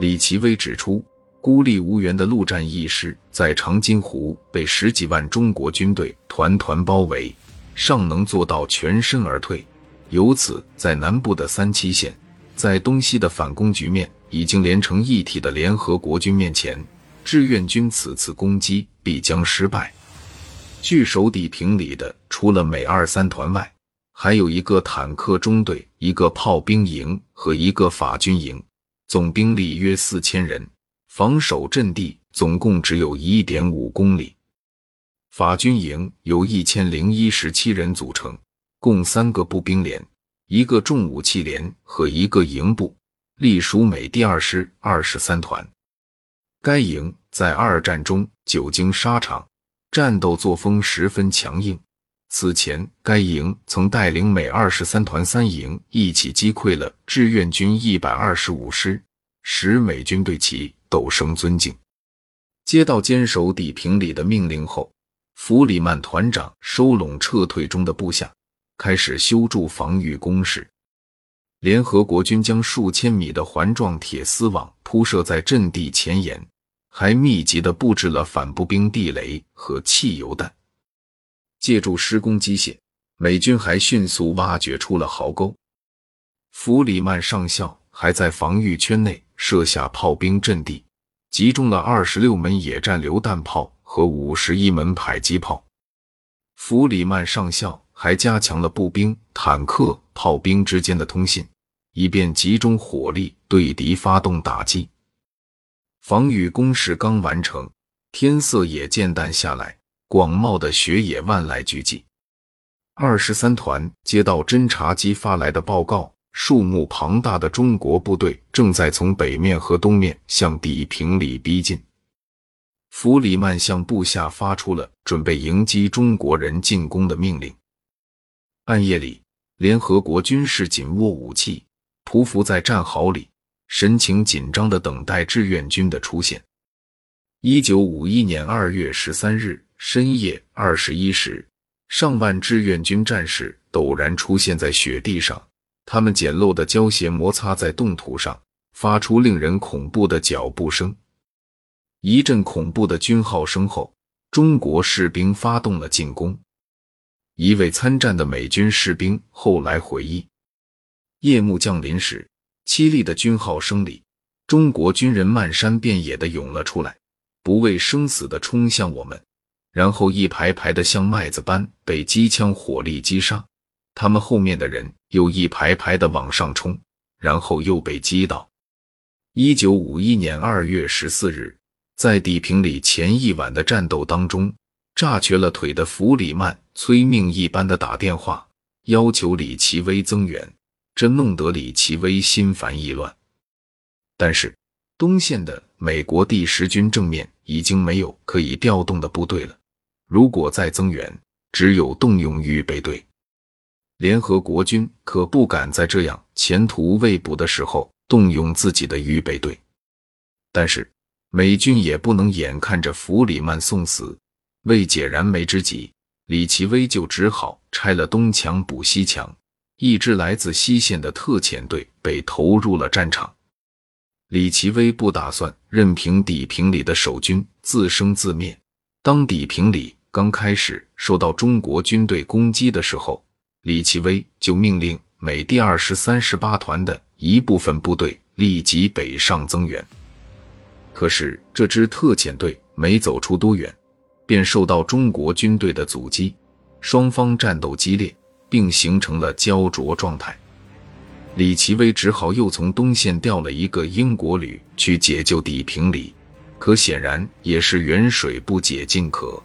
李奇微指出，孤立无援的陆战一师在长津湖被十几万中国军队团团包围，尚能做到全身而退。由此，在南部的三七线，在东西的反攻局面已经连成一体的联合国军面前，志愿军此次攻击必将失败。据守地平里的，除了美二三团外，还有一个坦克中队、一个炮兵营和一个法军营，总兵力约四千人，防守阵地总共只有一点五公里。法军营由一千零一十七人组成。共三个步兵连、一个重武器连和一个营部，隶属美第二师二十三团。该营在二战中久经沙场，战斗作风十分强硬。此前，该营曾带领美二十三团三营一起击溃了志愿军一百二十五师，使美军对其陡生尊敬。接到坚守底平里的命令后，弗里曼团长收拢撤退中的部下。开始修筑防御工事，联合国军将数千米的环状铁丝网铺设在阵地前沿，还密集的布置了反步兵地雷和汽油弹。借助施工机械，美军还迅速挖掘出了壕沟。弗里曼上校还在防御圈内设下炮兵阵地，集中了二十六门野战榴弹炮和五十一门迫击炮。弗里曼上校。还加强了步兵、坦克、炮兵之间的通信，以便集中火力对敌发动打击。防御工事刚完成，天色也渐淡下来，广袤的雪野万籁俱寂。二十三团接到侦察机发来的报告，数目庞大的中国部队正在从北面和东面向底平里逼近。弗里曼向部下发出了准备迎击中国人进攻的命令。暗夜里，联合国军士紧握武器，匍匐在战壕里，神情紧张的等待志愿军的出现。一九五一年二月十三日深夜二十一时，上万志愿军战士陡然出现在雪地上，他们简陋的胶鞋摩擦在冻土上，发出令人恐怖的脚步声。一阵恐怖的军号声后，中国士兵发动了进攻。一位参战的美军士兵后来回忆：夜幕降临时，凄厉的军号声里，中国军人漫山遍野的涌了出来，不畏生死的冲向我们，然后一排排的像麦子般被机枪火力击杀。他们后面的人又一排排的往上冲，然后又被击倒。一九五一年二月十四日，在地平里前一晚的战斗当中。炸瘸了腿的弗里曼催命一般的打电话，要求李奇微增援，这弄得李奇微心烦意乱。但是东线的美国第十军正面已经没有可以调动的部队了，如果再增援，只有动用预备队。联合国军可不敢在这样前途未卜的时候动用自己的预备队。但是美军也不能眼看着弗里曼送死。为解燃眉之急，李奇微就只好拆了东墙补西墙。一支来自西线的特遣队被投入了战场。李奇微不打算任凭底平里的守军自生自灭。当底平里刚开始受到中国军队攻击的时候，李奇微就命令美第二十三十八团的一部分部队立即北上增援。可是这支特遣队没走出多远。便受到中国军队的阻击，双方战斗激烈，并形成了焦灼状态。李奇微只好又从东线调了一个英国旅去解救底平里，可显然也是远水不解近渴。